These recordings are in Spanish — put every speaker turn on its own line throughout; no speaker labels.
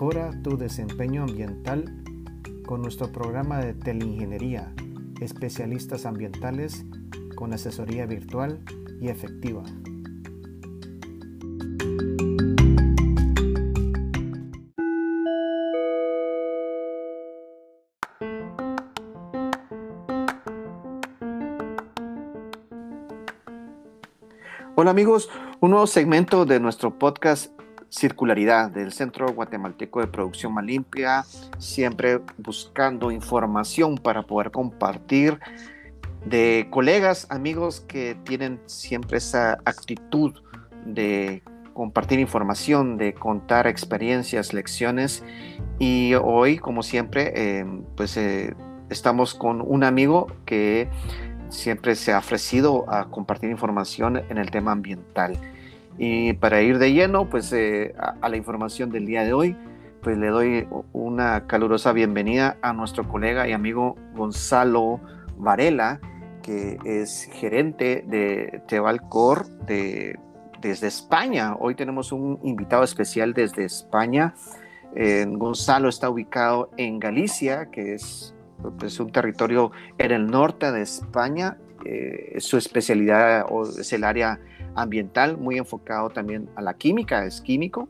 Mejora tu desempeño ambiental con nuestro programa de teleingeniería, especialistas ambientales con asesoría virtual y efectiva. Hola amigos, un nuevo segmento de nuestro podcast Circularidad del Centro Guatemalteco de Producción Más Limpia, siempre buscando información para poder compartir de colegas, amigos que tienen siempre esa actitud de compartir información, de contar experiencias, lecciones. Y hoy, como siempre, eh, pues eh, estamos con un amigo que siempre se ha ofrecido a compartir información en el tema ambiental. Y para ir de lleno, pues eh, a, la información del día de hoy, pues le doy una calurosa bienvenida a nuestro colega y amigo Gonzalo Varela, que es gerente de Tevalcor de, desde España. Hoy tenemos un invitado especial desde España. Eh, Gonzalo está ubicado en Galicia, que es es un territorio en el norte de España. Eh, su especialidad es el área ambiental, muy enfocado también a la química, es químico.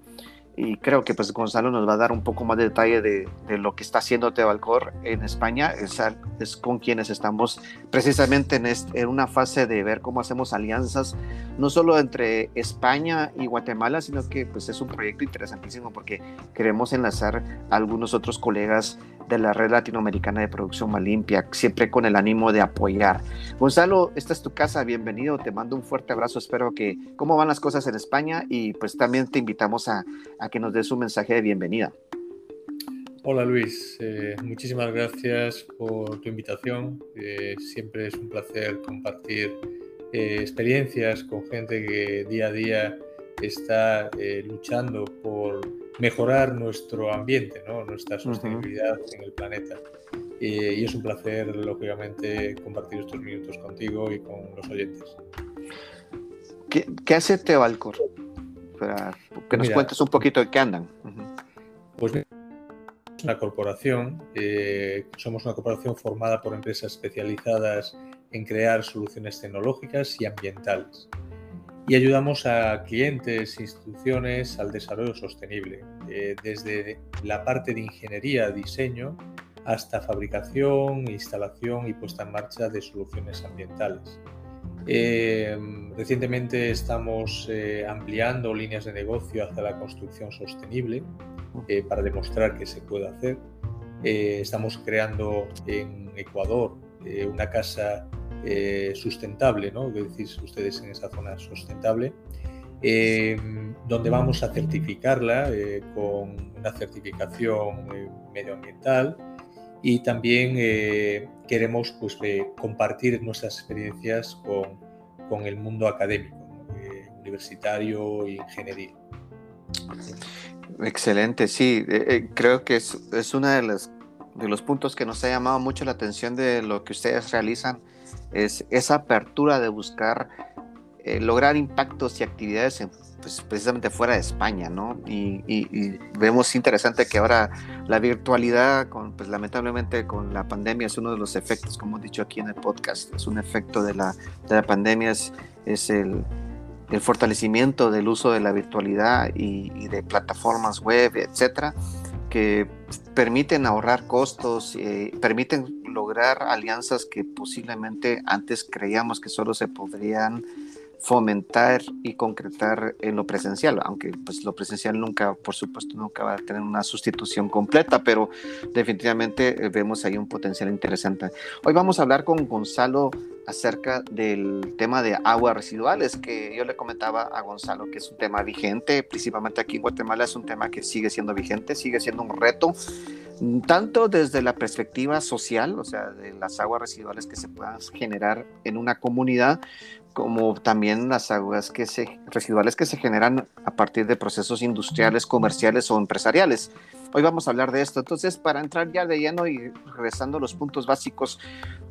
Y creo que pues Gonzalo nos va a dar un poco más de detalle de, lo que está haciendo Tevalcor en España, es, con quienes estamos precisamente en, en, una fase de ver cómo hacemos alianzas, no solo entre España y Guatemala, sino que pues es un proyecto interesantísimo porque queremos enlazar a algunos otros colegas de la red latinoamericana de producción más limpia, siempre con el ánimo de apoyar. Gonzalo, esta es tu casa, bienvenido, te mando un fuerte abrazo, espero que cómo van las cosas en España y pues también te invitamos a, que nos des un mensaje de bienvenida.
Hola Luis, eh, muchísimas gracias por tu invitación. Eh, siempre es un placer compartir eh, experiencias con gente que día a día está luchando por mejorar nuestro ambiente, ¿no? nuestra sostenibilidad en el planeta. Y, es un placer, lógicamente, compartir estos minutos contigo y con los oyentes.
¿Qué, qué hace Tevalcor? Para que nos cuentes un poquito de qué andan.
Pues es una corporación, eh, somos una corporación formada por empresas especializadas en crear soluciones tecnológicas y ambientales y ayudamos a clientes, instituciones al desarrollo sostenible, eh, desde la parte de ingeniería, diseño, hasta fabricación, instalación y puesta en marcha de soluciones ambientales. Eh, recientemente estamos eh, ampliando líneas de negocio hacia la construcción sostenible para demostrar que se puede hacer. estamos creando en Ecuador una casa eh, sustentable, ¿no? ¿Qué decís ustedes en esa zona sustentable? Eh, donde vamos a certificarla eh, con una certificación medioambiental y también queremos pues, compartir nuestras experiencias con, con el mundo académico, universitario e ingeniería.
Excelente, sí, creo que es, es uno de de los puntos que nos ha llamado mucho la atención de lo que ustedes realizan es esa apertura de buscar eh, lograr impactos y actividades pues, precisamente fuera de España, ¿no? Y, vemos interesante que ahora la virtualidad, pues lamentablemente con la pandemia es uno de los efectos, como hemos dicho aquí en el podcast, es un efecto de la, de la pandemia, es, es el, el, fortalecimiento del uso de la virtualidad y, y de plataformas web, etcétera, que permiten ahorrar costos, eh, permiten lograr alianzas que posiblemente antes creíamos que solo se podrían fomentar y concretar en lo presencial, aunque pues lo presencial nunca, por supuesto, nunca va a tener una sustitución completa, pero definitivamente eh, vemos ahí un potencial interesante. Hoy vamos a hablar con Gonzalo acerca del tema de aguas residuales, que yo le comentaba a Gonzalo que es un tema vigente, principalmente aquí en Guatemala es un tema que sigue siendo vigente, sigue siendo un reto, tanto desde la perspectiva social, o sea, de las aguas residuales que se puedan generar en una comunidad, como también las aguas que se, residuales que se generan a partir de procesos industriales, comerciales o empresariales. Hoy vamos a hablar de esto. Entonces, para entrar ya de lleno y regresando a los puntos básicos,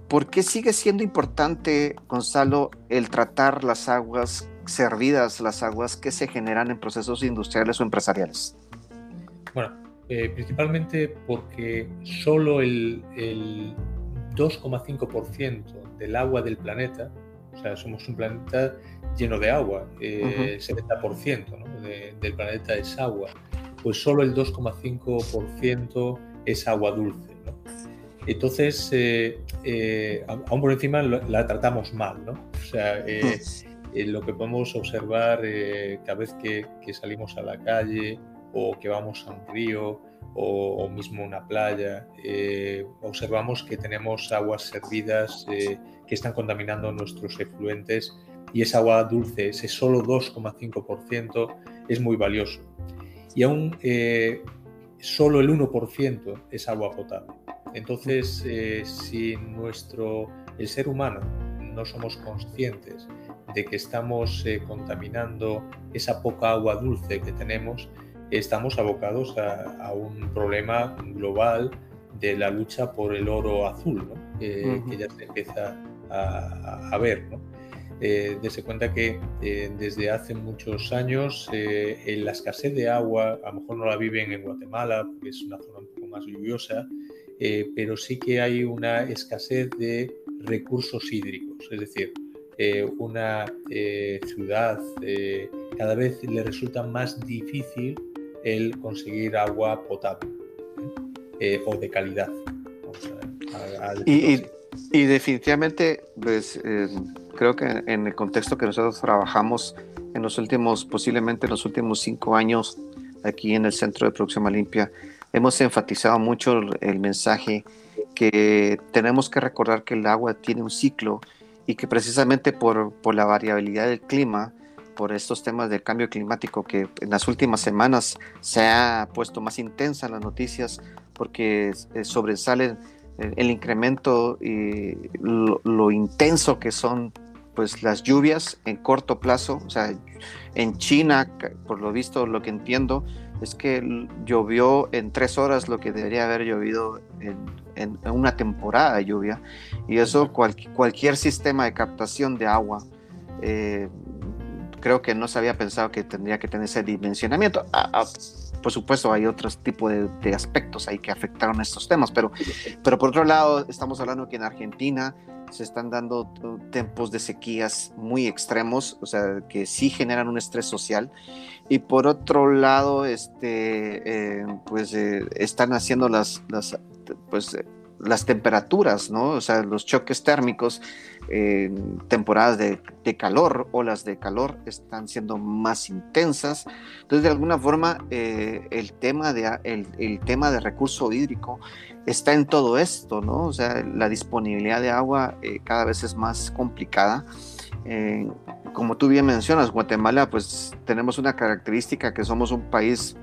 ¿por qué sigue siendo importante, Gonzalo, el tratar las aguas servidas, las aguas que se generan en procesos industriales o empresariales?
Bueno, principalmente porque solo el, 2,5% del agua del planeta, o sea, somos un planeta lleno de agua, el 70% del planeta es agua, pues solo el 2,5% es agua dulce. Entonces, eh, eh, aún por encima la tratamos mal, ¿no? O sea, eh, hmm. lo que podemos observar cada vez que, salimos a la calle o que vamos a un río o, mismo una playa, observamos que tenemos aguas servidas que están contaminando nuestros efluentes y esa agua dulce, ese solo 2,5%, es muy valioso. Y aún solo el 1% es agua potable. Entonces, eh, si nuestro, el ser humano no somos conscientes de que estamos eh, contaminando esa poca agua dulce que tenemos, estamos abocados a, un problema global de la lucha por el oro azul, que ya se empieza a, ver. ¿no? Eh, cuenta que desde hace muchos años la escasez de agua, a lo mejor no la viven en Guatemala, porque es una zona un poco más lluviosa, eh, pero sí que hay una escasez de recursos hídricos, es decir, eh, una eh, ciudad cada vez le resulta más difícil el conseguir agua potable o de calidad.
y, y, definitivamente, pues, creo que en el contexto que nosotros trabajamos en los últimos, posiblemente en los últimos cinco años, aquí en el Centro de Producción Limpia, hemos enfatizado mucho el mensaje que tenemos que recordar que el agua tiene un ciclo y que precisamente por, por la variabilidad del clima, por estos temas del cambio climático que en las últimas semanas se ha puesto más intensa en las noticias porque sobresalen el, incremento y lo, lo, intenso que son pues las lluvias en corto plazo, o sea, en China, por lo visto, lo que entiendo, es que llovió en tres horas lo que debería haber llovido en, una temporada de lluvia. Y eso cualquier sistema de captación de agua, eh, creo que no se había pensado que tendría que tener ese dimensionamiento. Ah, ah, por supuesto, hay otros tipos de, aspectos ahí que afectaron estos temas, pero, pero por otro lado, estamos hablando que en Argentina se están dando tiempos de sequías muy extremos, o sea, que sí generan un estrés social. Y por otro lado, este, eh, pues eh, están haciendo las, las, pues, las temperaturas, ¿no? O sea, los choques térmicos temporadas de, de, calor, olas de calor, están siendo más intensas. Entonces, de alguna forma, eh, el, tema de, el, el, tema de recurso hídrico está en todo esto, ¿no? O sea, la disponibilidad de agua eh, cada vez es más complicada. Eh, como tú bien mencionas, Guatemala, pues tenemos una característica que somos un país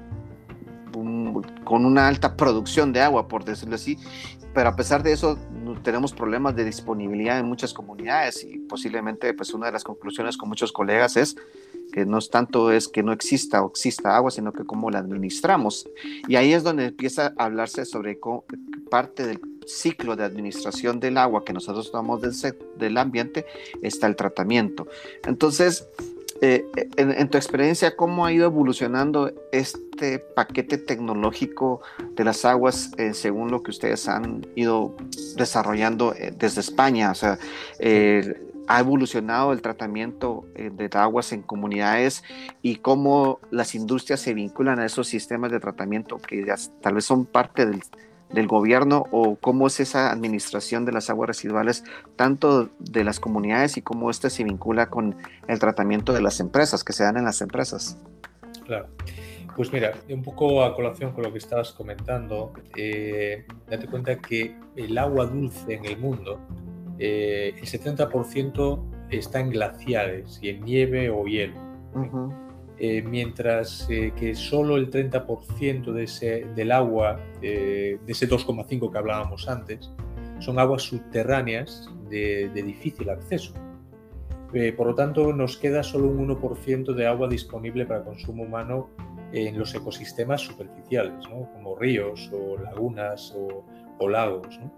con una alta producción de agua, por decirlo así, pero a pesar de eso tenemos problemas de disponibilidad en muchas comunidades y posiblemente pues una de las conclusiones con muchos colegas es que no es tanto es que no exista o exista agua, sino que cómo la administramos. Y ahí es donde empieza a hablarse sobre parte del ciclo de administración del agua que nosotros tomamos del, del ambiente, está el tratamiento. Entonces, eh, en, tu experiencia, ¿cómo ha ido evolucionando este paquete tecnológico de las aguas eh, según lo que ustedes han ido desarrollando eh, desde España? O sea, ha evolucionado el tratamiento eh, de aguas en comunidades y cómo las industrias se vinculan a esos sistemas de tratamiento que tal vez son parte del, gobierno o cómo es esa administración de las aguas residuales tanto de las comunidades y cómo éste se vincula con el tratamiento de las empresas que se dan en las empresas.
Claro. Pues mira, un poco a colación con lo que estabas comentando, eh, date cuenta que el agua dulce en el mundo eh, el 70% está en glaciares y en nieve o hielo. Eh, mientras eh, que solo el 30% de ese, del agua, de ese 2,5 que hablábamos antes, son aguas subterráneas de, difícil acceso. por lo tanto, nos queda solo un 1% de agua disponible para consumo humano en los ecosistemas superficiales, como ríos o lagunas o, o lagos. ¿no?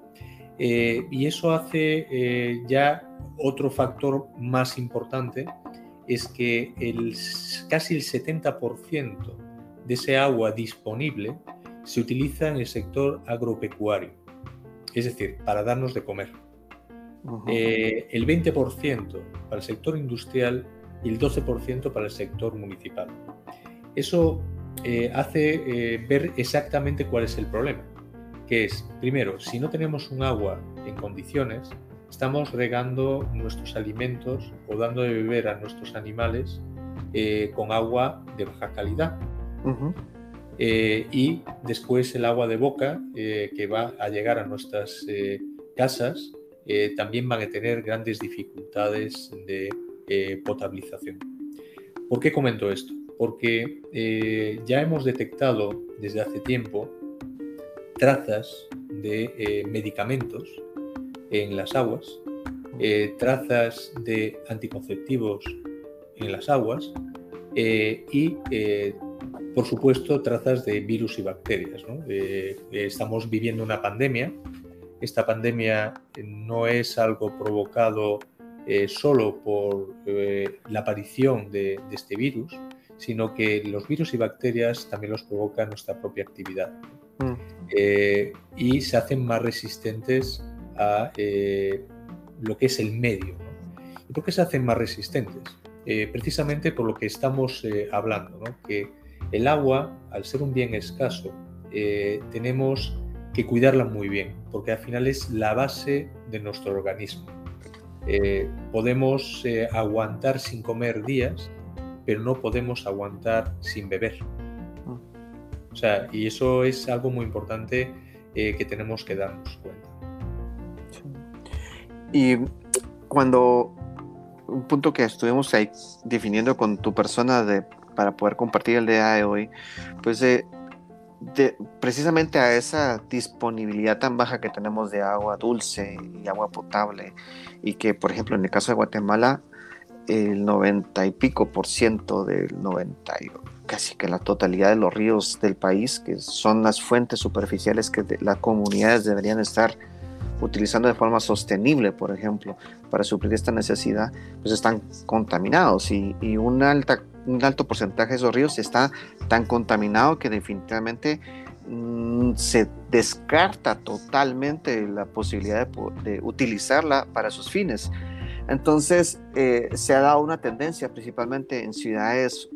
Eh, y eso hace eh, ya otro factor más importante, es que el, casi el 70% de ese agua disponible se utiliza en el sector agropecuario, es decir, para darnos de comer. Eh, el 20% para el sector industrial y el 12% para el sector municipal. Eso eh, hace eh, ver exactamente cuál es el problema, que es, primero, si no tenemos un agua en condiciones, estamos regando nuestros alimentos o dando de beber a nuestros animales con agua de baja calidad. y después el agua de boca que va a llegar a nuestras casas eh, también van a tener grandes dificultades de eh, potabilización. ¿Por qué comento esto? Porque eh, ya hemos detectado desde hace tiempo trazas de medicamentos en las aguas, trazas de anticonceptivos en las aguas y por supuesto, trazas de virus y bacterias. estamos viviendo una pandemia esta pandemia no es algo provocado eh, solo por eh, la aparición de, este virus, sino que los virus y bacterias también los provoca nuestra propia actividad. Mm. Eh, y se hacen más resistentes a lo que es el medio. ¿Y por qué se hacen más resistentes? precisamente por lo que estamos hablando, que el agua, al ser un bien escaso, tenemos que cuidarla muy bien, porque al final es la base de nuestro organismo. Eh, podemos eh, aguantar sin comer días, pero no podemos aguantar sin beber. O sea, y eso es algo muy importante eh, que tenemos que darnos cuenta.
Y cuando un punto que estuvimos ahí definiendo con tu persona de, para poder compartir el día de hoy, pues precisamente a esa disponibilidad tan baja que tenemos de agua dulce y agua potable y que por ejemplo en el caso de Guatemala el 90 y pico por ciento del 90 casi que la totalidad de los ríos del país que son las fuentes superficiales que las comunidades deberían estar utilizando de forma sostenible, por ejemplo, para suplir esta necesidad, pues están contaminados y, y una alta un alto porcentaje de esos ríos está tan contaminado que definitivamente mm, se descarta totalmente la posibilidad de, utilizarla para sus fines. Entonces, eh, se ha dado una tendencia, principalmente en ciudades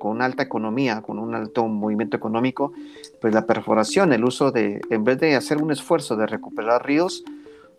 con una alta economía, con un alto movimiento económico, pues la perforación, el uso de, en vez de hacer un esfuerzo de recuperar ríos,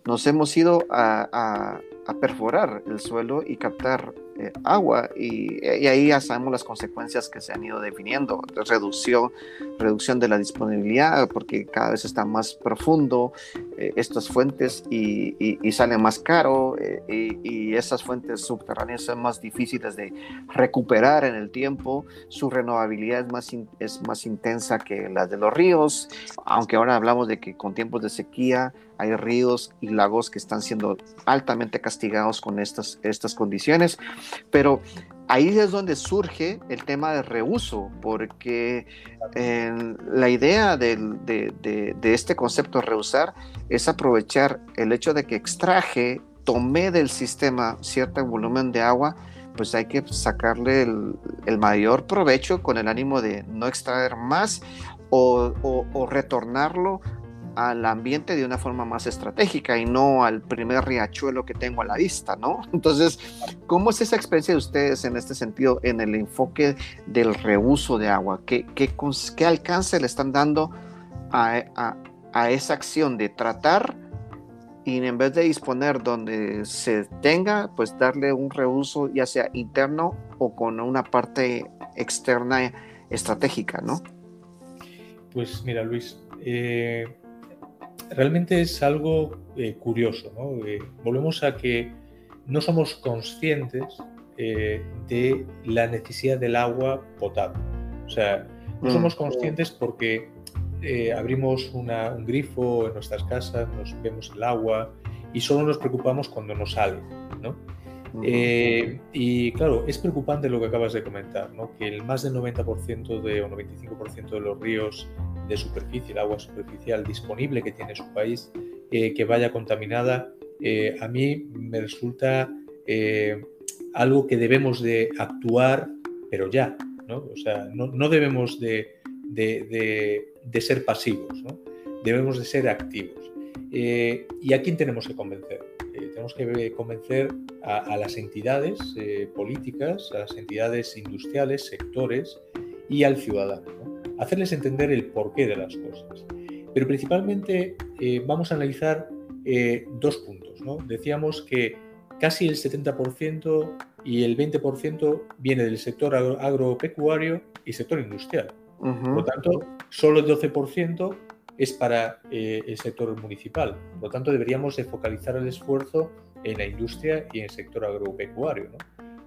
nos hemos ido a, a perforar el suelo y captar eh, agua y, ahí ya sabemos las consecuencias que se han ido definiendo, reducción, reducción de la disponibilidad porque cada vez está más profundo eh, estas fuentes y, y, salen más caro eh, y, esas fuentes subterráneas son más difíciles de recuperar en el tiempo, su renovabilidad es más, es más intensa que la de los ríos, aunque ahora hablamos de que con tiempos de sequía hay ríos y lagos que están siendo altamente castigados con estas, estas condiciones, pero ahí es donde surge el tema de reuso, porque la idea de, de, este concepto de reusar es aprovechar el hecho de que extraje, tomé del sistema cierto volumen de agua, pues hay que sacarle el, mayor provecho con el ánimo de no extraer más o, o retornarlo al ambiente de una forma más estratégica y no al primer riachuelo que tengo a la vista, ¿no? Entonces, ¿cómo es esa experiencia de ustedes en este sentido, en el enfoque del reuso de agua? ¿Qué, qué, qué alcance le están dando a, a, esa acción de tratar y en vez de disponer donde se tenga, pues darle un reuso ya sea interno o con una parte externa estratégica, ¿no?
Pues mira, Luis, eh, realmente es algo eh, curioso. ¿no? Eh, volvemos a que no somos conscientes eh, de la necesidad del agua potable. O sea, no mm. somos conscientes porque abrimos un grifo en nuestras casas, nos vemos el agua y solo nos preocupamos cuando nos sale. ¿no? y claro, es preocupante lo que acabas de comentar, ¿no? que el más del 90% de, o 95% de los ríos de superficie, el agua superficial disponible que tiene su país, eh, que vaya contaminada, eh, a mí me resulta eh, algo que debemos de actuar, pero ya, ¿no? O sea, no, debemos de, de, ser pasivos, debemos de ser activos. ¿Y a quién tenemos que convencer? Tenemos que convencer a, las entidades políticas, a las entidades industriales, sectores y al ciudadano. Hacerles entender el porqué de las cosas. Pero principalmente vamos a analizar dos puntos. Decíamos que casi el 70% y el 20% viene del sector agropecuario y sector industrial. Por lo tanto, solo el 12% es para eh, el sector municipal. Por lo tanto, deberíamos de focalizar el esfuerzo en la industria y en el sector agropecuario.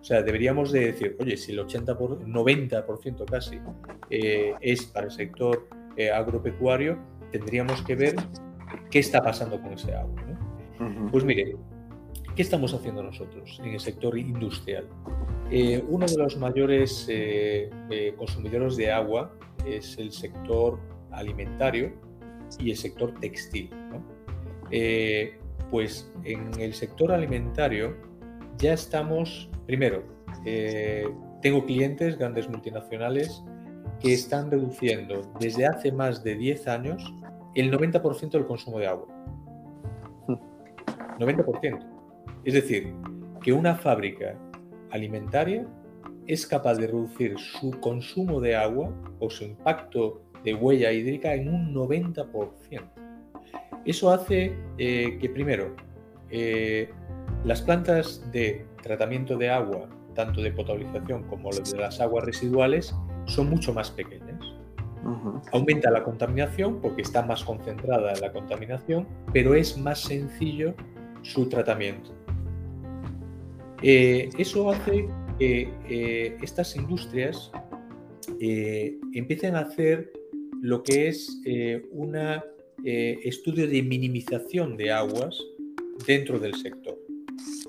O sea, deberíamos de decir, oye, si el 80 por, 90% casi eh, es para el sector eh, agropecuario, tendríamos que ver qué está pasando con ese agua. Pues mire, ¿Qué estamos haciendo nosotros en el sector industrial? Eh, uno de los mayores consumidores de agua es el sector alimentario y el sector textil. pues en el sector alimentario ya estamos, primero, tengo clientes, grandes multinacionales, que están reduciendo desde hace más de 10 años el 90% del consumo de agua. 90%. Es decir, que una fábrica alimentaria es capaz de reducir su consumo de agua o su impacto de huella hídrica en un 90%. Eso hace eh, que, primero, eh, las plantas de tratamiento de agua, tanto de potabilización como de las aguas residuales, son mucho más pequeñas. Aumenta la contaminación porque está más concentrada la contaminación, pero es más sencillo su tratamiento. Eh, eso hace que eh, estas industrias eh, empiecen a hacer lo que es un estudio de minimización de aguas dentro del sector.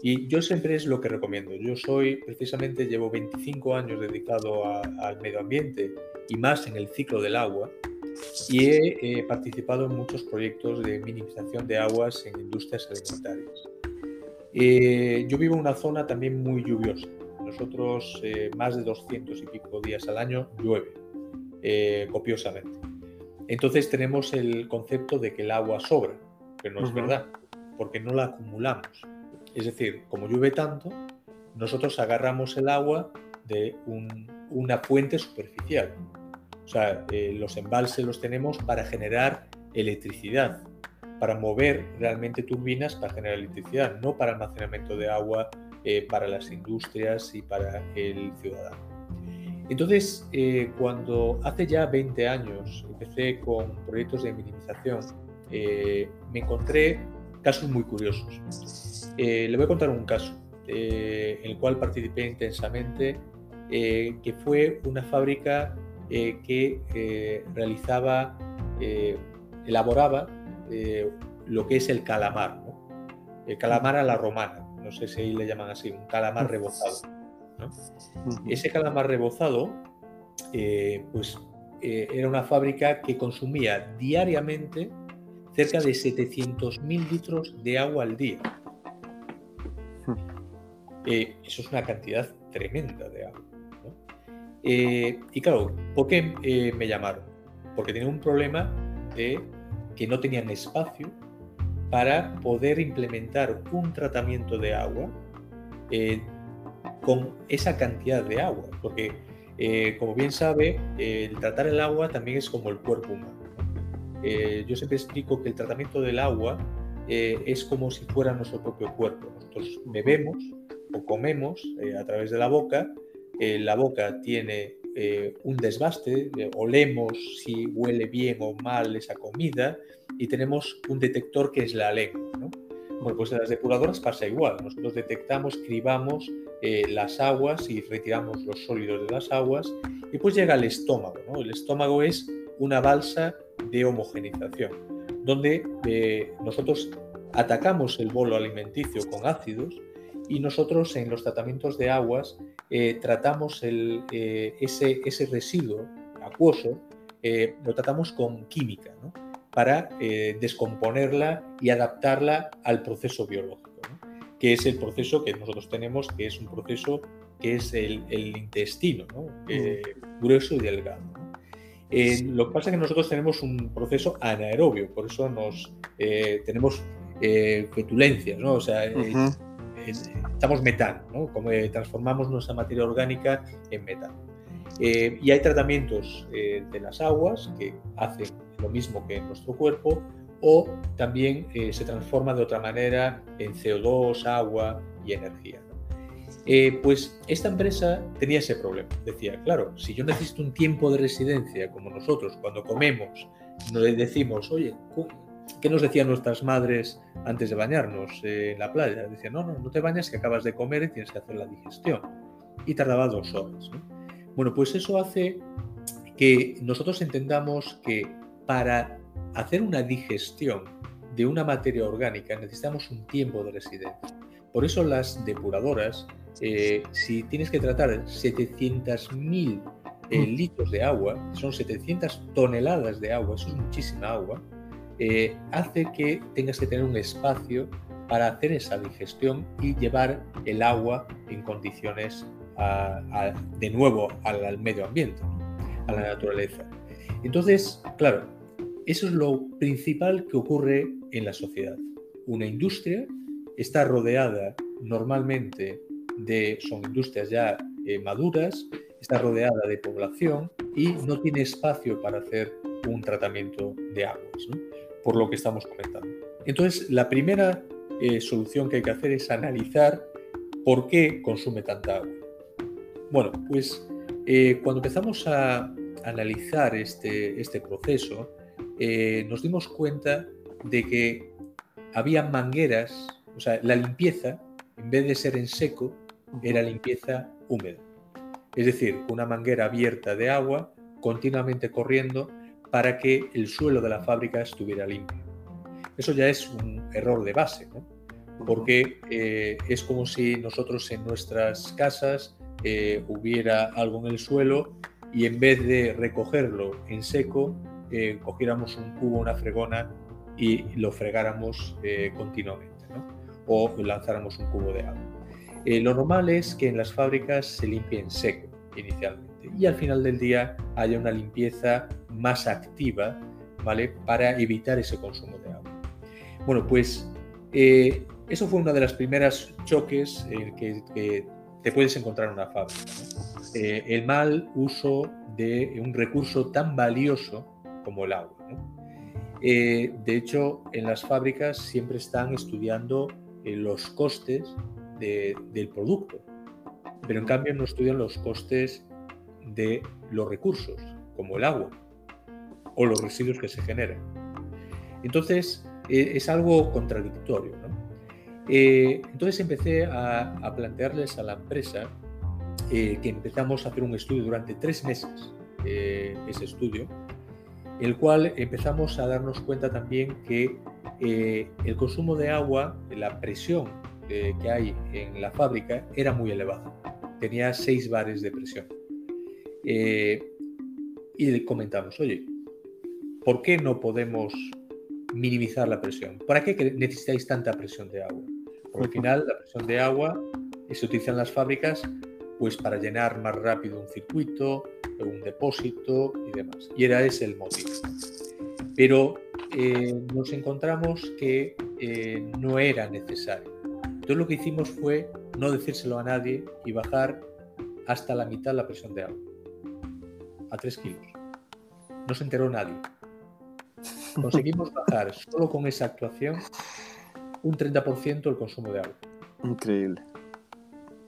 Y yo siempre es lo que recomiendo. Yo soy, precisamente, llevo 25 años dedicado al medio ambiente y más en el ciclo del agua y he participado en muchos proyectos de minimización de aguas en industrias alimentarias. Eh, yo vivo en una zona también muy lluviosa. Nosotros eh, más de 200 y pico días al año llueve eh, copiosamente. Entonces tenemos el concepto de que el agua sobra, pero no es verdad, porque no la acumulamos. Es decir, como llueve tanto, nosotros agarramos el agua de una fuente superficial. O sea, los embalses los tenemos para generar electricidad, para mover realmente turbinas para generar electricidad, no para almacenamiento de agua eh, para las industrias y para el ciudadano. Entonces, eh, cuando hace ya 20 años empecé con proyectos de minimización, eh, me encontré casos muy curiosos. le voy a contar un caso en el cual participé intensamente, que fue una fábrica que realizaba, elaboraba eh, lo que es el calamar, el calamar a la romana, no sé si le llaman así, un calamar rebozado. Ese calamar rebozado, eh, pues eh, era una fábrica que consumía diariamente cerca de 700.000 litros de agua al día. eso es una cantidad tremenda de agua. y claro, ¿por qué me llamaron? Porque tenía un problema de que no tenían espacio para poder implementar un tratamiento de agua eh, con esa cantidad de agua, porque eh, como bien sabe, el tratar el agua también es como el cuerpo humano. Eh, yo siempre explico que el tratamiento del agua es como si fuera nuestro propio cuerpo. Nosotros bebemos o comemos a través de la boca, la boca tiene eh, un desbaste, olemos si huele bien o mal esa comida y tenemos un detector que es la lengua. Bueno, pues en las depuradoras pasa igual. Nosotros detectamos, cribamos eh, las aguas y retiramos los sólidos de las aguas y pues llega el estómago. El estómago es una balsa de homogenización donde eh, nosotros atacamos el bolo alimenticio con ácidos y nosotros en los tratamientos de aguas eh, tratamos eh, ese, ese, residuo acuoso, lo tratamos con química, para descomponerla y adaptarla al proceso biológico, que es el proceso que nosotros tenemos, que es un proceso que es el, intestino, mm. grueso y delgado. Eh, lo que pasa es que nosotros tenemos un proceso anaerobio, por eso nos tenemos fetulencias, ¿no? O sea, estamos metano, ¿no? Como transformamos nuestra materia orgánica en metano. y hay tratamientos de las aguas que hacen lo mismo que en nuestro cuerpo o también se transforma de otra manera en CO2, agua y energía. Eh, pues esta empresa tenía ese problema. Decía, claro, si yo necesito un tiempo de residencia, como nosotros cuando comemos, nos decimos, oye, ¿qué nos decían nuestras madres antes de bañarnos en la playa? Decían, no, no, no te bañas que acabas de comer y tienes que hacer la digestión. Y tardaba dos horas. Bueno, pues eso hace que nosotros entendamos que para hacer una digestión de una materia orgánica necesitamos un tiempo de residencia. Por eso las depuradoras eh, si tienes que tratar 700.000 eh, mm. litros de agua, son 700 toneladas de agua, eso es muchísima agua, eh, hace que tengas que tener un espacio para hacer esa digestión y llevar el agua en condiciones de nuevo al, medio ambiente, a la naturaleza. Entonces, claro, eso es lo principal que ocurre en la sociedad. Una industria está rodeada normalmente de, son industrias ya eh, maduras, está rodeada de población y no tiene espacio para hacer un tratamiento de aguas, por lo que estamos comentando. Entonces, la primera eh, solución que hay que hacer es analizar por qué consume tanta agua. Bueno, pues eh, cuando empezamos a analizar este, este proceso, nos dimos cuenta de que había mangueras, o sea, la limpieza, en vez de ser en seco, era limpieza húmeda. Es decir, una manguera abierta de agua continuamente corriendo para que el suelo de la fábrica estuviera limpio. Eso ya es un error de base, porque eh, es como si nosotros en nuestras casas eh, hubiera algo en el suelo y en vez de recogerlo en seco, eh, cogiéramos un cubo, una fregona y lo fregáramos continuamente, o lanzáramos un cubo de agua. Eh, lo normal es que en las fábricas se limpie en seco inicialmente y al final del día haya una limpieza más activa ¿vale? para evitar ese consumo de agua. Bueno, pues eh, eso fue una de las primeras choques que, te puedes encontrar en una fábrica. Eh, el mal uso de un recurso tan valioso como el agua. de hecho, en las fábricas siempre están estudiando los costes del producto, pero en cambio no estudian los costes de los recursos, como el agua o los residuos que se generan. Entonces, eh, es algo contradictorio. Eh, entonces empecé a, plantearles a la empresa eh, que empezamos a hacer un estudio durante tres meses, ese estudio, el cual empezamos a darnos cuenta también que el consumo de agua, la presión que hay en la fábrica era muy elevado. Tenía 6 bares de presión. Eh, y le comentamos, oye, ¿por qué no podemos minimizar la presión? ¿Para qué necesitáis tanta presión de agua? Porque al final la presión de agua se utiliza en las fábricas pues para llenar más rápido un circuito, un depósito y demás. Y era ese el motivo. Pero eh, nos encontramos que eh, no era necesario. Entonces lo que hicimos fue no decírselo a nadie y bajar hasta la mitad la presión de agua, a 3 kilos. No se enteró nadie. Conseguimos bajar solo con esa actuación un 30% el consumo de agua.
Increíble.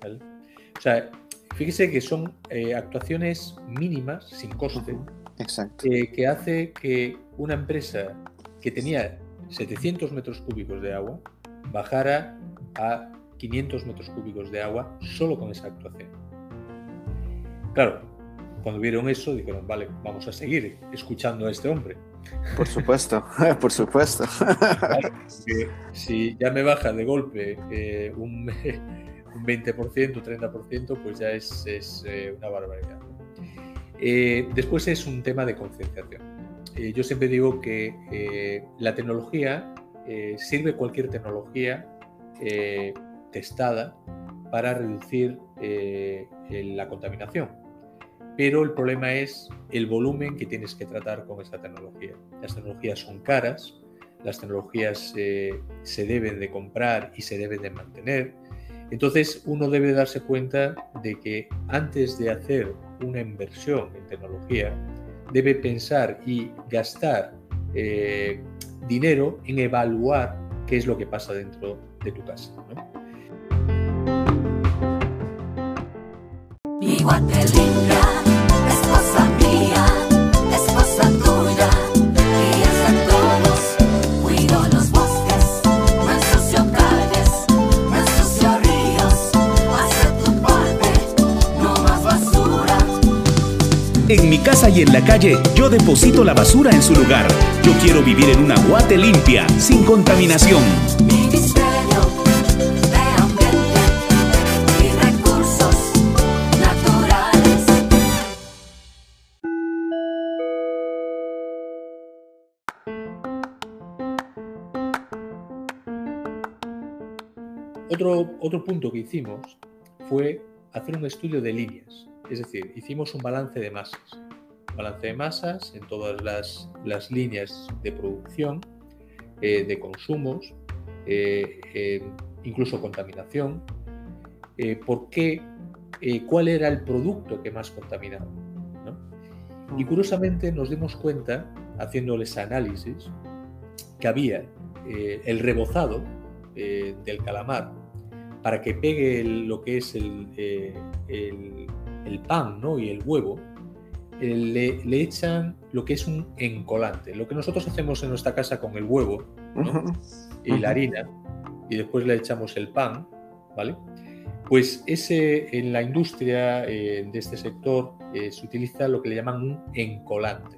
O sea, fíjese que son eh, actuaciones mínimas, sin coste,
Exacto.
Eh, que hace que una empresa que tenía 700 metros cúbicos de agua bajara a 500 metros cúbicos de agua solo con esa actuación. Claro, cuando vieron eso dijeron, vale, vamos a seguir escuchando a este hombre.
Por supuesto, por supuesto.
si ya me baja de golpe eh, un, un, 20%, 30%, pues ya es, es eh, una barbaridad. Eh, después es un tema de concienciación. yo siempre digo que la tecnología, sirve cualquier tecnología eh, testada para reducir eh, la contaminación. pero el problema es el volumen que tienes que tratar con esta tecnología. Las tecnologías son caras, las tecnologías eh, se deben de comprar y se deben de mantener. Entonces uno debe darse cuenta de que antes de hacer una inversión en tecnología, debe pensar y gastar dinero en evaluar qué es lo que pasa dentro de tu casa.
En mi casa y en la calle yo deposito la basura en su lugar. Yo quiero vivir en una guate limpia, sin contaminación.
Otro, otro punto que hicimos fue hacer un estudio de líneas. Es decir, hicimos un balance de masas. Balance de masas en todas las, las líneas de producción, eh, de consumos, eh, eh, incluso contaminación. ¿Por qué? ¿Cuál era el producto que más contaminaba? Y curiosamente nos dimos cuenta, haciéndoles análisis, que había el rebozado del calamar para que pegue lo que es el, el pan ¿no? y el huevo, eh, le, echan lo que es un encolante. Lo que nosotros hacemos en nuestra casa con el huevo y la harina, y después le echamos el pan, ¿vale? Pues ese en la industria eh, de este sector eh, se utiliza lo que le llaman un encolante,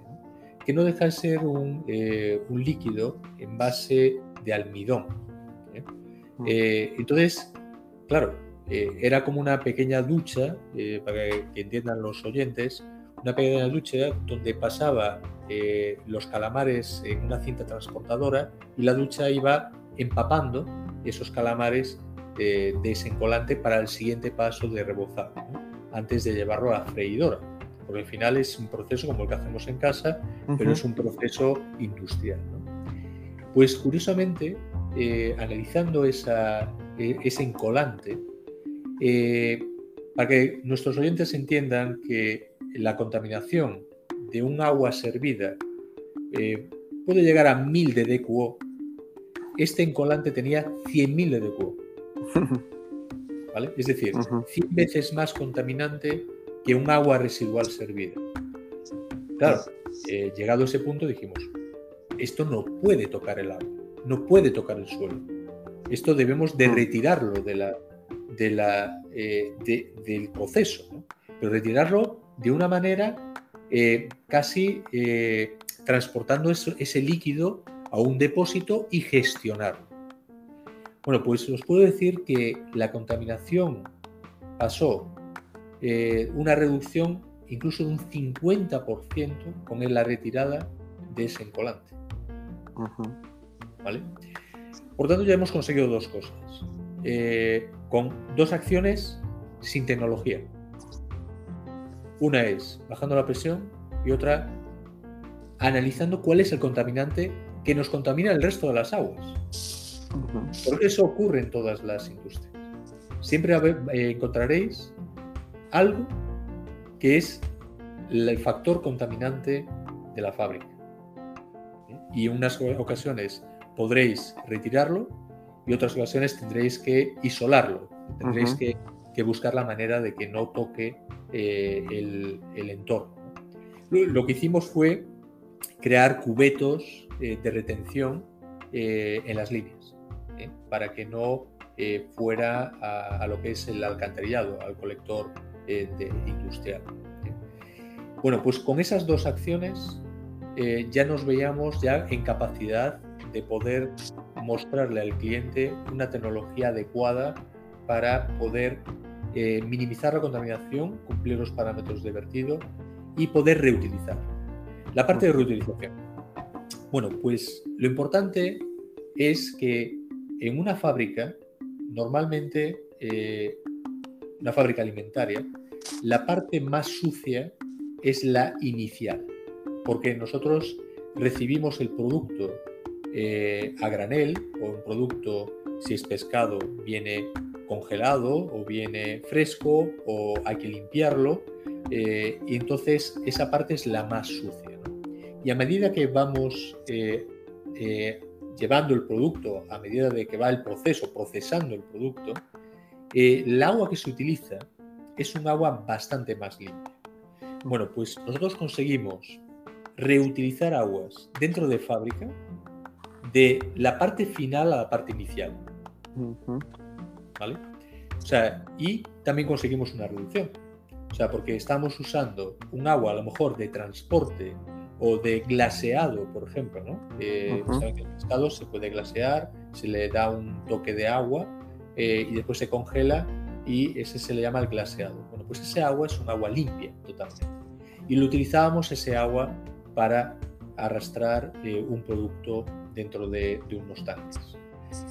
que no deja de ser un, un, líquido en base de almidón. entonces, claro, eh, era como una pequeña ducha, eh, para que entiendan los oyentes, una pequeña ducha donde pasaba eh, los calamares en una cinta transportadora y la ducha iba empapando esos calamares de ese encolante para el siguiente paso de rebozado, antes de llevarlo a la freidora. Porque al final es un proceso como el que hacemos en casa, pero es un proceso industrial. Pues curiosamente, analizando esa, ese encolante, eh, para que nuestros oyentes entiendan que la contaminación de un agua servida eh, puede llegar a 1000 de DQO, este encolante tenía 100.000 de DQO. ¿Vale? Es decir, 100 veces más contaminante que un agua residual servida. Claro, eh, llegado a ese punto dijimos, esto no puede tocar el agua, no puede tocar el suelo. Esto debemos de retirarlo de la, de la, eh, del proceso, pero retirarlo de una manera eh, casi eh, transportando ese líquido a un depósito y gestionarlo. Bueno, pues os puedo decir que la contaminación pasó una reducción incluso de un 50% con la retirada de ese encolante. ¿Vale? Por tanto, ya hemos conseguido dos cosas con dos acciones sin tecnología. Una es bajando la presión y otra analizando cuál es el contaminante que nos contamina el resto de las aguas. Porque eso ocurre en todas las industrias. Siempre eh, encontraréis algo que es el factor contaminante de la fábrica. Y en unas ocasiones podréis retirarlo y otras ocasiones tendréis que isolarlo, tendréis que, buscar la manera de que no toque eh, el, entorno. Lo, que hicimos fue crear cubetos eh, de retención eh, en las líneas, para que no fuera a, lo que es el alcantarillado, al colector de, industrial. Bueno, pues con esas dos acciones ya nos veíamos ya en capacidad de poder mostrarle al cliente una tecnología adecuada para poder eh, minimizar la contaminación, cumplir los parámetros de vertido y poder reutilizar. La parte de reutilización. Bueno, pues lo importante es que en una fábrica, normalmente, eh, una fábrica alimentaria, la parte más sucia es la inicial, porque nosotros recibimos el producto eh, a granel o un producto, si es pescado, viene congelado o viene fresco o hay que limpiarlo eh, y entonces esa parte es la más sucia. Y a medida que vamos eh, llevando el producto, a medida de que va el proceso, procesando el producto, el agua que se utiliza es un agua bastante más limpia. Bueno, pues nosotros conseguimos reutilizar aguas dentro de fábrica de la parte final a la parte inicial. ¿vale? O sea, y también conseguimos una reducción. O sea, porque estamos usando un agua a lo mejor de transporte o de glaseado, por ejemplo, ¿no? Eh, saben que el pescado se puede glasear, se le da un toque de agua eh, y después se congela y ese se le llama el glaseado. Bueno, pues ese agua es un agua limpia totalmente. Y lo utilizábamos ese agua para arrastrar eh, un producto dentro de, de unos tanques.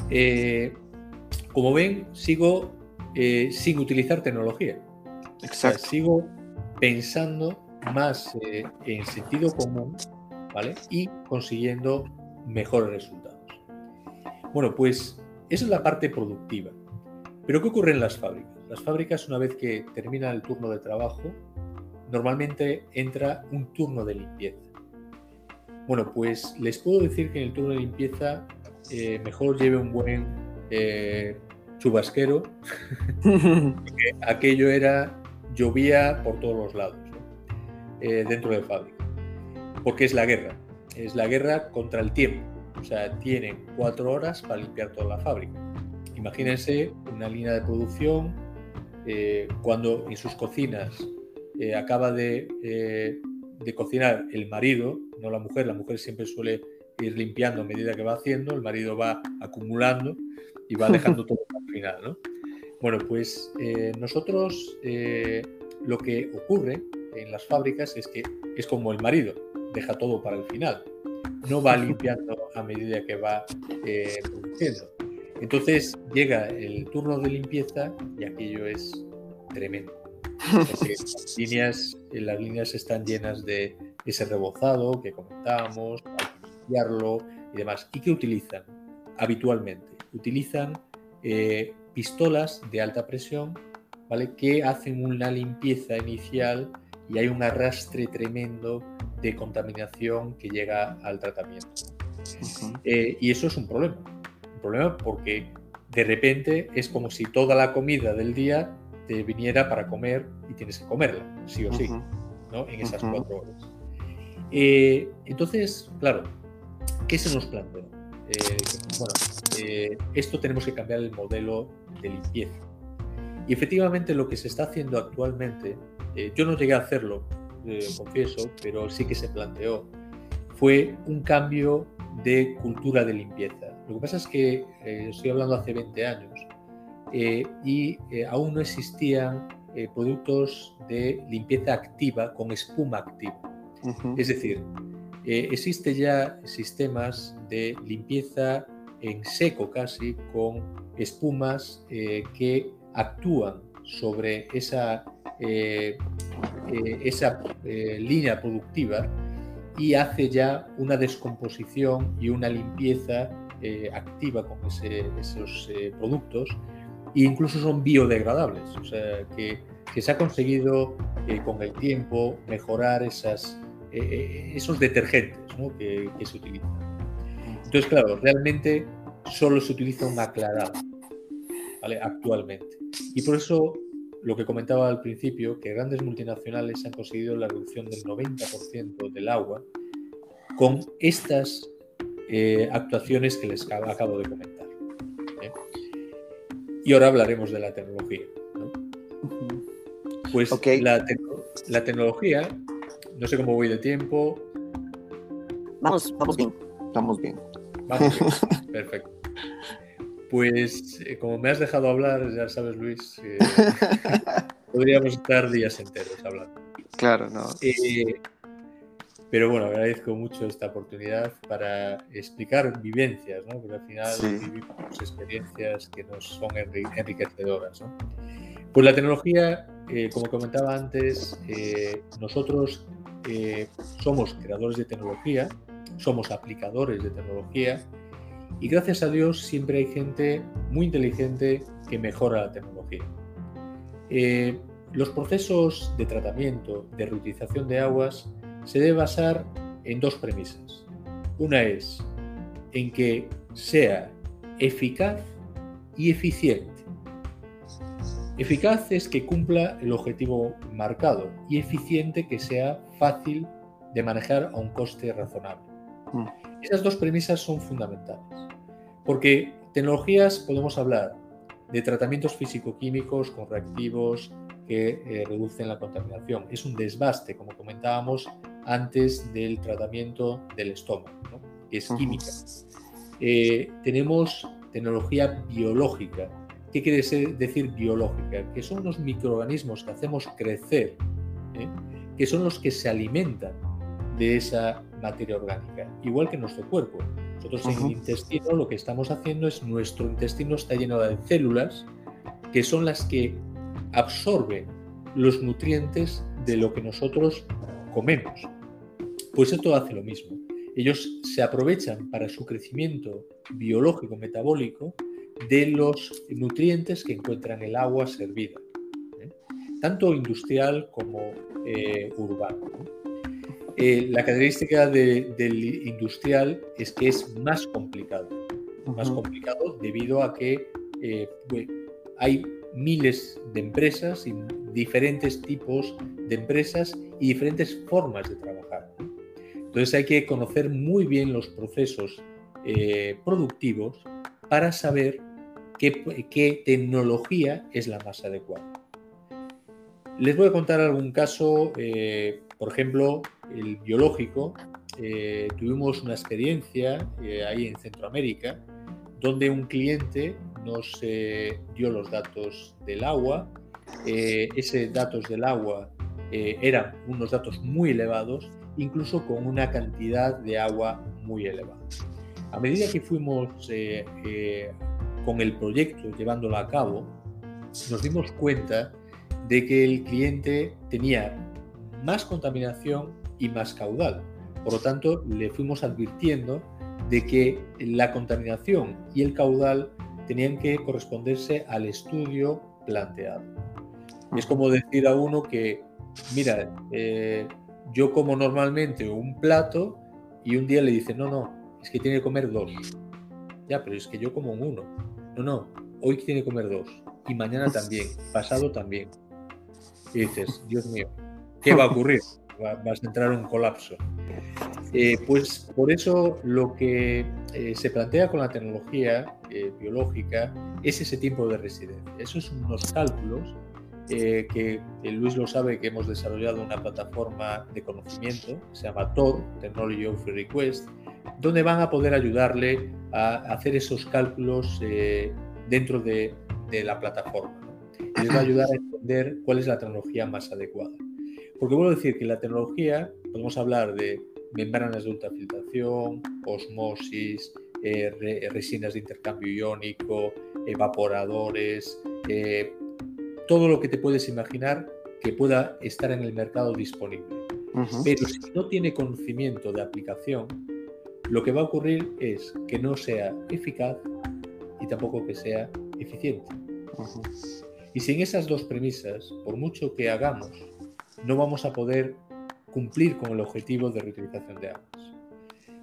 Eh, como ven, sigo eh, sin utilizar tecnología. O sea,
Exacto.
sigo pensando más eh, en sentido común ¿vale? y consiguiendo mejores resultados. Bueno, pues esa es la parte productiva. Pero ¿qué ocurre en las fábricas? Las fábricas, una vez que termina el turno de trabajo, normalmente entra un turno de limpieza. Bueno, pues les puedo decir que en el turno de limpieza eh, mejor lleve un buen eh, chubasquero aquello era, llovía por todos los lados, ¿no? Eh, dentro de fábrica. Porque es la guerra, es la guerra contra el tiempo. O sea, tienen cuatro horas para limpiar toda la fábrica. Imagínense una línea de producción cuando en sus cocinas acaba de, de cocinar el marido, no la mujer, la mujer siempre suele ir limpiando a medida que va haciendo, el marido va acumulando y va dejando todo al final, ¿no? Bueno, pues eh, nosotros eh, lo que ocurre en las fábricas es que es como el marido, deja todo para el final, no va limpiando a medida que va eh, produciendo. Entonces llega el turno de limpieza y aquello es tremendo. Porque las líneas, eh, las líneas están llenas de ese rebozado que comentábamos, hay que limpiarlo y demás. ¿Y qué utilizan habitualmente? Utilizan eh, pistolas de alta presión, ¿vale? Que hacen una limpieza inicial y hay un arrastre tremendo de contaminación que llega al tratamiento. Eh, y eso es un problema. Un problema porque de repente es como si toda la comida del día te viniera para comer y tienes que comerla, sí o sí,
Ujú.
¿no? En esas
Ujú.
cuatro horas. Eh, entonces, claro, ¿qué se nos planteó? Eh, bueno, eh, esto tenemos que cambiar el modelo de limpieza. Y efectivamente lo que se está haciendo actualmente, eh, yo no llegué a hacerlo, eh, confieso, pero sí que se planteó, fue un cambio de cultura de limpieza. Lo que pasa es que eh, estoy hablando hace 20 años eh, y eh, aún no existían eh, productos de limpieza activa con espuma activa. Es decir, eh, existe ya sistemas de limpieza en seco casi con espumas que actúan sobre esa, esa línea productiva y hace ya una descomposición y una limpieza activa con ese- esos productos incluso son biodegradables, o sea que, se ha conseguido eh, con el tiempo mejorar esas, eh, esos detergentes que, se utilizan. Entonces, claro, realmente solo se utiliza un aclarado actualmente. Y por eso lo que comentaba al principio, que grandes multinacionales han conseguido la reducción del 90% del agua con estas eh, actuaciones que les acabo- de comentar. ¿eh? Y ahora hablaremos de la tecnología. Pues
Ok.
la, tecno- la tecnología, no sé cómo voy de tiempo,
Vamos, vamos bien. Estamos bien.
vamos bien. perfecto. Pues eh, como me has dejado hablar, ya sabes Luis, eh, podríamos estar días enteros hablando.
Claro, no.
Eh, pero bueno, agradezco mucho esta oportunidad para explicar vivencias, ¿no? Porque al final
Sí.
vivimos experiencias que nos son enri- enriquecedoras, ¿no? Pues la tecnología eh, como comentaba antes, eh, nosotros eh, somos creadores de tecnología, somos aplicadores de tecnología y gracias a Dios siempre hay gente muy inteligente que mejora la tecnología. Los procesos de tratamiento, de reutilización de aguas, se debe basar en dos premisas. Una es en que sea eficaz y eficiente. Eficaz es que cumpla el objetivo marcado y eficiente que sea fácil de manejar a un coste razonable.
Mm.
Esas dos premisas son fundamentales, porque tecnologías podemos hablar de tratamientos físico-químicos con reactivos que eh, reducen la contaminación. Es un desbaste, como comentábamos antes del tratamiento del estómago, ¿no? que es química. Eh, tenemos tecnología biológica. ¿Qué quiere decir biológica? Que son unos microorganismos que hacemos crecer, ¿eh? que son los que se alimentan de esa materia orgánica, igual que nuestro cuerpo. Nosotros en el intestino lo que estamos haciendo es nuestro intestino está lleno de células que son las que absorben los nutrientes de lo que nosotros comemos. Pues esto hace lo mismo. Ellos se aprovechan para su crecimiento biológico, metabólico, de los nutrientes que encuentran el agua servida, ¿eh? tanto industrial como eh, urbano. ¿no? Eh, la característica de- del industrial es que es más complicado, más complicado debido a que hay miles de empresas y diferentes tipos de empresas y diferentes formas de trabajar. Entonces hay que conocer muy bien los procesos eh, productivos para saber qué, tecnología es la más adecuada. Les voy a contar algún caso, eh, por ejemplo, el biológico. Eh, tuvimos una experiencia ahí en Centroamérica donde un cliente nos eh, dio los datos del agua. Eh, esos datos del agua eh, eran unos datos muy elevados, incluso con una cantidad de agua muy elevada. A medida que fuimos eh, eh, con el proyecto llevándolo a cabo, nos dimos cuenta de que el cliente tenía más contaminación y más caudal. Por lo tanto, le fuimos advirtiendo de que la contaminación y el caudal tenían que corresponderse al estudio planteado. Es como decir a uno que, mira, eh, yo como normalmente un plato y un día le dice, no, no, es que tiene que comer dos. Ya, pero es que yo como un uno. No, no, hoy tiene que comer dos. Y mañana también, pasado también. Y dices, Dios mío, ¿qué va a ocurrir? Va- vas a entrar en un colapso. Eh, pues por eso lo que eh, se plantea con la tecnología eh, biológica es ese tiempo de residencia. Esos son unos cálculos eh, que eh, Luis lo sabe que hemos desarrollado una plataforma de conocimiento, se llama TOR, Technology of Request, donde van a poder ayudarle a hacer esos cálculos eh, dentro de, de la plataforma. ¿no? Y les va a ayudar a entender cuál es la tecnología más adecuada. Porque vuelvo a decir que la tecnología, podemos hablar de membranas de ultrafiltración, osmosis, eh, re- resinas de intercambio iónico, evaporadores, eh, todo lo que te puedes imaginar que pueda estar en el mercado disponible.
Ujú.
Pero si no tiene conocimiento de aplicación, lo que va a ocurrir es que no sea eficaz y tampoco que sea eficiente.
Ujú.
Y sin esas dos premisas, por mucho que hagamos, no vamos a poder cumplir con el objetivo de reutilización de aguas.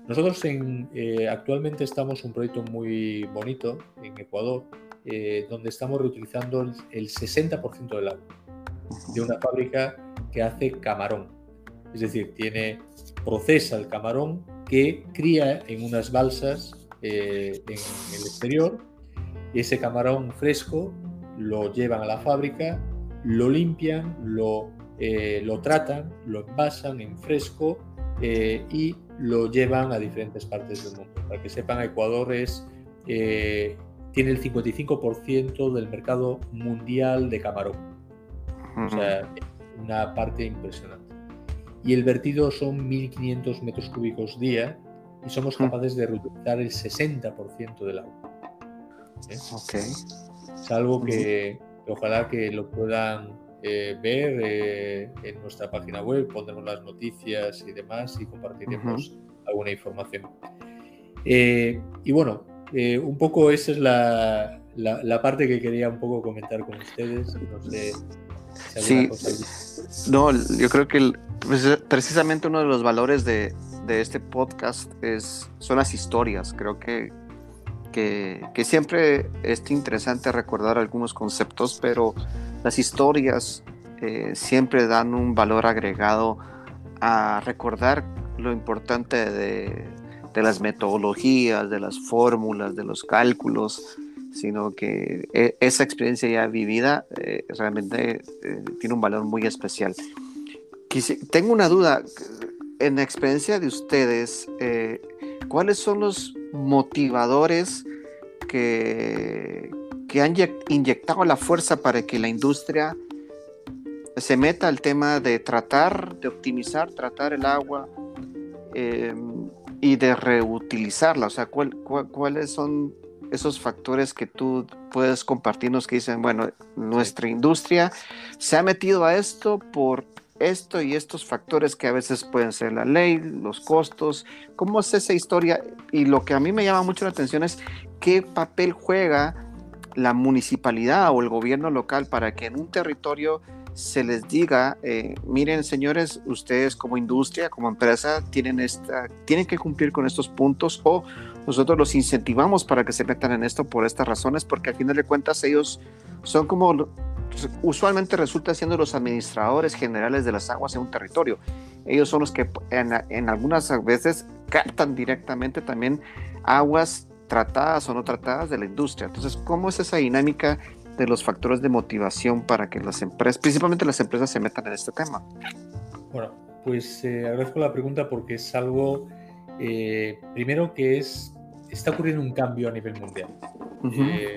Nosotros en, eh, actualmente estamos en un proyecto muy bonito en Ecuador, eh, donde estamos reutilizando el, el 60% del agua de una fábrica que hace camarón. Es decir, tiene, procesa el camarón que cría en unas balsas eh, en el exterior. Ese camarón fresco lo llevan a la fábrica, lo limpian, lo, eh, lo tratan, lo envasan en fresco eh, y lo llevan a diferentes partes del mundo. Para que sepan, Ecuador es, eh, tiene el 55% del mercado mundial de camarón. O sea, una parte impresionante. Y el vertido son 1.500 metros cúbicos día y somos capaces de reutilizar el 60% del agua. ¿eh?
Ok.
Es algo que ojalá que lo puedan eh, ver eh, en nuestra página web, pondremos las noticias y demás y compartiremos alguna información. Eh, y bueno, eh, un poco esa es la, la- la parte que quería un poco comentar con ustedes. No sé si
Sí.
cosa-
No, yo creo que el- pues, precisamente uno de los valores de, de este podcast es, son las historias. Creo que, que, que siempre es interesante recordar algunos conceptos, pero las historias eh, siempre dan un valor agregado a recordar lo importante de, las metodologías, de las fórmulas, de los cálculos, sino que e- esa experiencia ya vivida eh, realmente eh, tiene un valor muy especial. Tengo una duda, en la experiencia de ustedes, ¿cuáles son los motivadores que, que han ye- inyectado la fuerza para que la industria se meta al tema de tratar de optimizar, tratar el agua eh, y de reutilizarla? O sea, ¿cuál- cuál- ¿cuáles son esos factores que tú puedes compartirnos que dicen, bueno, nuestra industria se ha metido a esto por esto y estos factores que a veces pueden ser la ley, los costos, cómo es esa historia y lo que a mí me llama mucho la atención es qué papel juega la municipalidad o el gobierno local para que en un territorio se les diga, eh, miren señores, ustedes como industria, como empresa, tienen, esta, tienen que cumplir con estos puntos o nosotros los incentivamos para que se metan en esto por estas razones, porque al final de cuentas ellos son como, usualmente resulta siendo los administradores generales de las aguas en un territorio. Ellos son los que en, en algunas veces captan directamente también aguas tratadas o no tratadas de la industria. Entonces, ¿cómo es esa dinámica de los factores de motivación para que las empresas, principalmente las empresas, se metan en este tema?
Bueno, pues eh, agradezco la pregunta porque es algo, eh, primero que es, está ocurriendo un cambio a nivel mundial. Eh,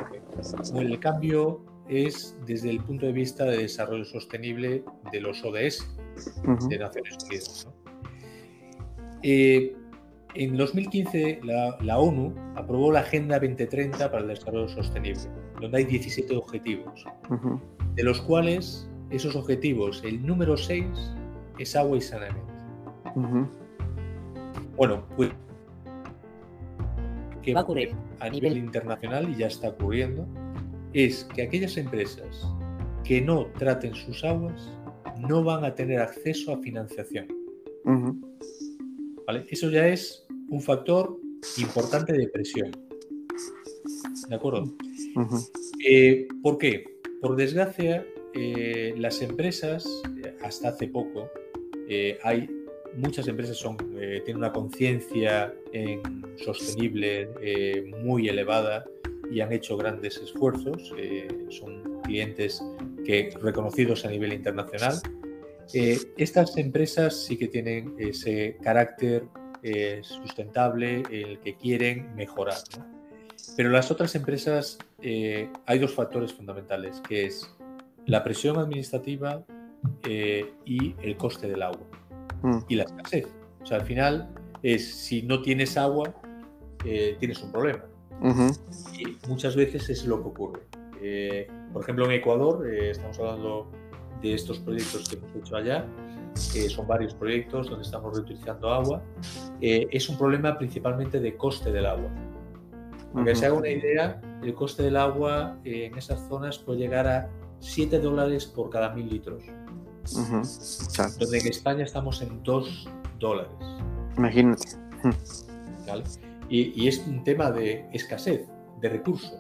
el cambio es desde el punto de vista de desarrollo sostenible de los ODS de Naciones Unidas. ¿no? Eh, en 2015 la, la ONU aprobó la Agenda 2030 para el Desarrollo Sostenible, donde hay 17 objetivos, de los cuales esos objetivos, el número 6 es agua y saneamiento. Bueno, pues que
Va a ocurrir.
a nivel internacional y ya está ocurriendo es que aquellas empresas que no traten sus aguas no van a tener acceso a financiación.
ujú,
¿vale? Eso ya es un factor importante de presión. ¿De acuerdo? Eh, ¿Por qué? Por desgracia, eh, las empresas, eh, hasta hace poco, eh, hay muchas empresas son, tienen una conciencia en sostenible muy elevada y han hecho grandes esfuerzos. son clientes que, reconocidos a nivel internacional. Eh, estas empresas sí que tienen ese carácter eh, sustentable en el que quieren mejorar. ¿no? Pero las otras empresas, eh, hay dos factores fundamentales, que es la presión administrativa eh, y el coste del agua
mm,
y la escasez. O sea, al final es si no tienes agua, tienes un problema. Y muchas veces es lo que ocurre. Por ejemplo, en Ecuador, estamos hablando de estos proyectos que hemos hecho allá, que son varios proyectos donde estamos reutilizando agua. Eh, es un problema principalmente de coste del agua. Para que se haga una idea, el coste del agua eh, en esas zonas puede llegar a 7 dólares por cada mil litros,
Ujú, exacto.
donde en España estamos en 2 dólares.
Imagínate.
¿vale? Y, y es un tema de escasez de recursos.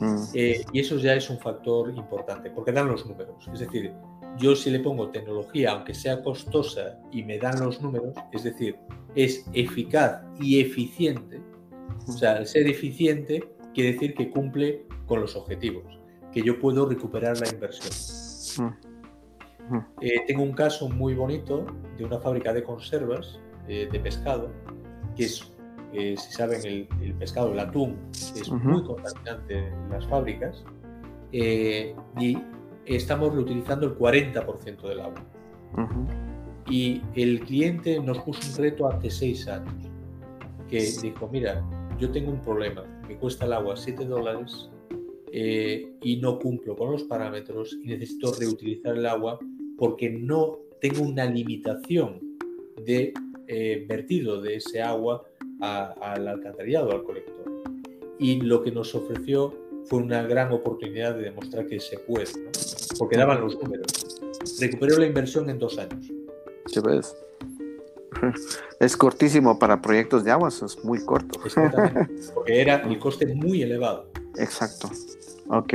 Mm,
Eh, y eso ya es un factor importante, porque dan los números. Es decir, yo si le pongo tecnología, aunque sea costosa, y me dan los números, es decir, es eficaz y eficiente, o sea, al ser eficiente quiere decir que cumple con los objetivos, que yo puedo recuperar la inversión.
mm, ujú,
Eh, tengo un caso muy bonito de una fábrica de conservas eh, de pescado, que es, eh, si saben, el, el pescado, el atún, es
Ujú.
muy contaminante en las fábricas, eh, y estamos reutilizando el 40% del agua.
ujú,
Y el cliente nos puso un reto hace seis años, que dijo, mira, yo tengo un problema, me cuesta el agua 7 dólares, eh, y no cumplo con los parámetros y necesito reutilizar el agua porque no tengo una limitación de eh, vertido de ese agua al alcantarillado, al colector. Y lo que nos ofreció fue una gran oportunidad de demostrar que se puede, ¿no? porque daban los números. Recuperó la inversión en dos años.
¿Sí ves? Es cortísimo para proyectos de aguas, es muy corto.
Exactamente, porque era el coste muy elevado.
Exacto. Ok.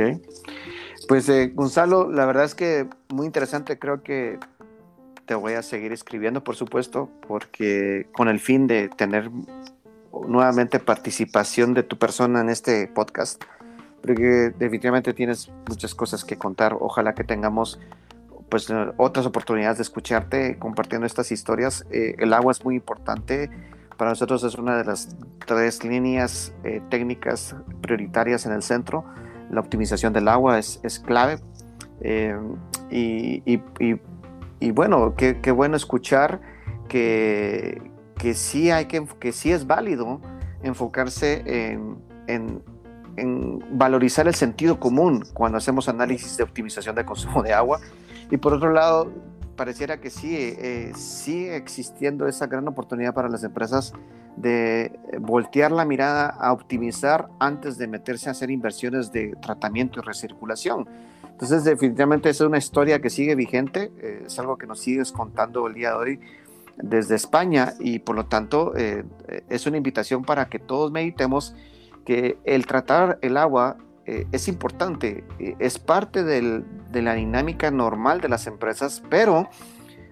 Pues eh, Gonzalo, la verdad es que muy interesante, creo que te voy a seguir escribiendo, por supuesto, porque con el fin de tener nuevamente participación de tu persona en este podcast, porque definitivamente tienes muchas cosas que contar. Ojalá que tengamos pues otras oportunidades de escucharte compartiendo estas historias. Eh, el agua es muy importante. Para nosotros es una de las tres líneas eh, técnicas prioritarias en el centro. La optimización del agua es, clave. Eh, y bueno, qué, qué bueno escuchar que, que, sí hay que, que sí es válido enfocarse en, en- en valorizar el sentido común cuando hacemos análisis de optimización de consumo de agua. Y por otro lado, pareciera que sí, eh, sigue existiendo esa gran oportunidad para las empresas de voltear la mirada a optimizar antes de meterse a hacer inversiones de tratamiento y recirculación. Entonces, definitivamente es una historia que sigue vigente, eh, es algo que nos sigues contando el día de hoy desde España y por lo tanto eh, es una invitación para que todos meditemos que el tratar el agua eh, es importante, eh, es parte del- de la dinámica normal de las empresas, pero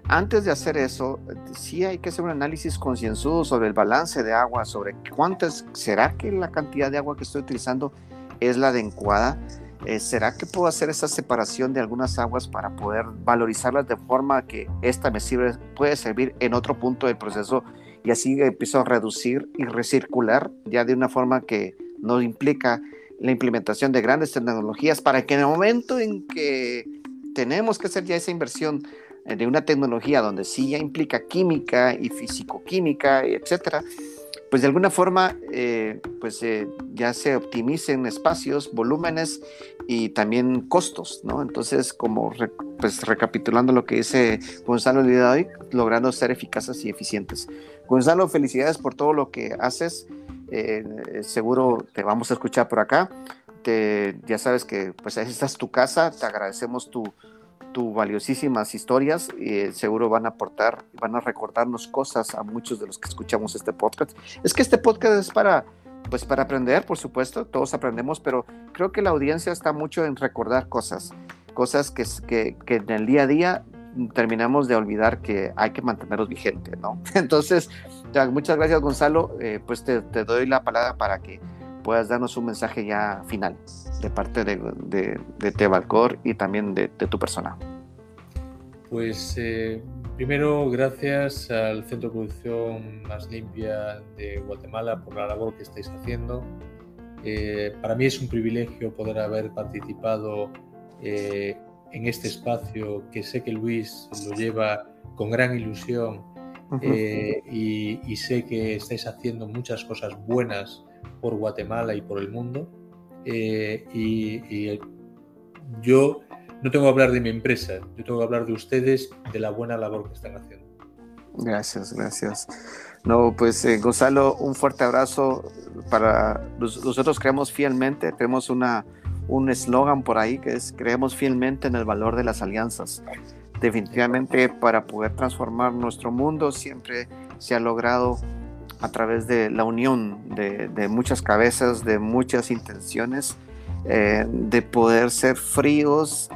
antes de hacer eso, sí hay que hacer un análisis concienzudo sobre el balance de agua, sobre cuántas, ¿será que la cantidad de agua que estoy utilizando es la adecuada? Eh, ¿Será que puedo hacer esa separación de algunas aguas para poder valorizarlas de forma que esta me sirve, puede servir en otro punto del proceso y así empiezo a reducir y recircular ya de una forma que no implica la implementación de grandes tecnologías para que en el momento en que tenemos que hacer ya esa inversión eh, de una tecnología donde sí ya implica química y fisicoquímica, etcétera, pues de alguna forma eh, pues eh, ya se optimicen espacios, volúmenes y también costos, ¿no? Entonces, como pues recapitulando lo que dice Gonzalo el de hoy, logrando ser eficaces y eficientes. Gonzalo, felicidades por todo lo que haces. Eh, seguro te vamos a escuchar por acá. Te- ya sabes que pues esta es tu casa, te agradecemos tu, tu valiosísimas historias y eh, seguro van a aportar, van a recordarnos cosas a muchos de los que escuchamos este podcast. Es que este podcast es para, pues para aprender, por supuesto, todos aprendemos, pero creo que la audiencia está mucho en recordar cosas, cosas que, que, que en el día a día terminamos de olvidar que hay que mantenerlos vigentes, ¿no? Entonces, muchas gracias Gonzalo, Eh, pues te, doy la palabra para que puedas darnos un mensaje ya final de parte de, de, Tebalcor y también de, tu persona.
Pues eh, primero, gracias al Centro de Producción Más Limpia de Guatemala por la labor que estáis haciendo. Eh, para mí es un privilegio poder haber participado en este espacio que sé que Luis lo lleva con gran ilusión eh, y, y sé que estáis haciendo muchas cosas buenas por Guatemala y por el mundo. Eh, y, y yo no tengo que hablar de mi empresa, yo tengo que hablar de ustedes, de la buena labor que están haciendo.
Gracias, gracias. No, pues eh, Gonzalo, un fuerte abrazo para nos- nosotros creemos fielmente, tenemos una un eslogan por ahí que es creemos fielmente en el valor de las alianzas. Definitivamente para poder transformar nuestro mundo siempre se ha logrado a través de la unión de, muchas cabezas, de muchas intenciones, eh, de poder ser fríos,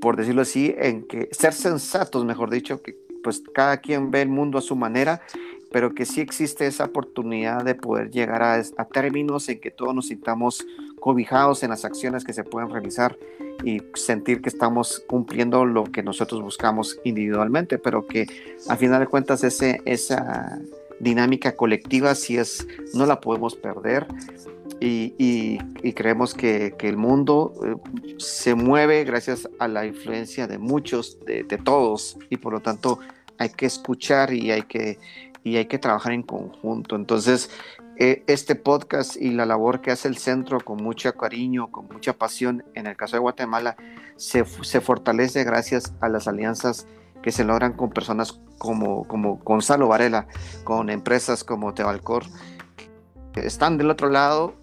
por decirlo así, en que ser sensatos, mejor dicho, que pues cada quien ve el mundo a su manera, pero que sí existe esa oportunidad de poder llegar a, a términos en que todos nos sintamos cobijados en las acciones que se pueden realizar y sentir que estamos cumpliendo lo que nosotros buscamos individualmente, pero que a final de cuentas ese, esa dinámica colectiva sí es, no la podemos perder y, y- y creemos que, que el mundo eh, se mueve gracias a la influencia de muchos, de, de todos, y por lo tanto hay que escuchar y hay que, y hay que trabajar en conjunto. Entonces, eh, este podcast y la labor que hace el centro con mucho cariño, con mucha pasión, en el caso de Guatemala, se, fortalece gracias a las alianzas que se logran con personas como, como Gonzalo Varela, con empresas como Tebalcor, que están del otro lado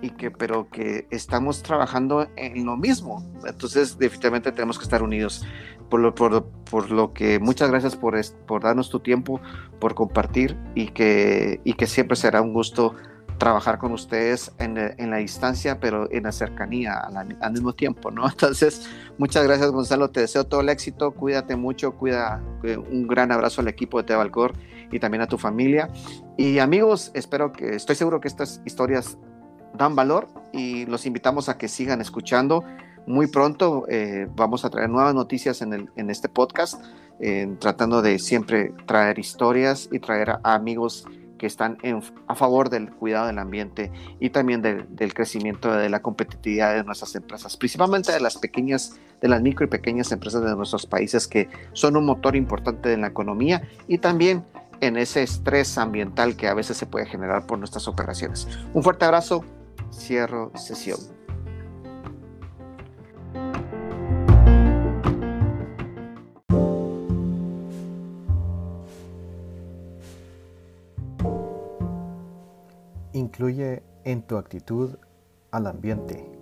y que pero que estamos trabajando en lo mismo. Entonces, definitivamente tenemos que estar unidos. Por lo, por, por lo que muchas gracias por, por darnos tu tiempo, por compartir y que, y que siempre será un gusto trabajar con ustedes en, en la distancia, pero en la cercanía al, al mismo tiempo, ¿no? Entonces, muchas gracias Gonzalo, te deseo todo el éxito, cuídate mucho, cuida, eh, un gran abrazo al equipo de Tebalcor y también a tu familia. Y amigos, espero que, estoy seguro que estas historias dan valor y los invitamos a que sigan escuchando. Muy pronto eh, vamos a traer nuevas noticias en, este podcast, eh, tratando de siempre traer historias y traer a, amigos que están a favor del cuidado del ambiente y también del crecimiento de la competitividad de nuestras empresas, principalmente de las pequeñas, de las micro y pequeñas empresas de nuestros países que son un motor importante en la economía y también en ese estrés ambiental que a veces se puede generar por nuestras operaciones. Un fuerte abrazo, cierro sesión.
Incluye en tu actitud al ambiente.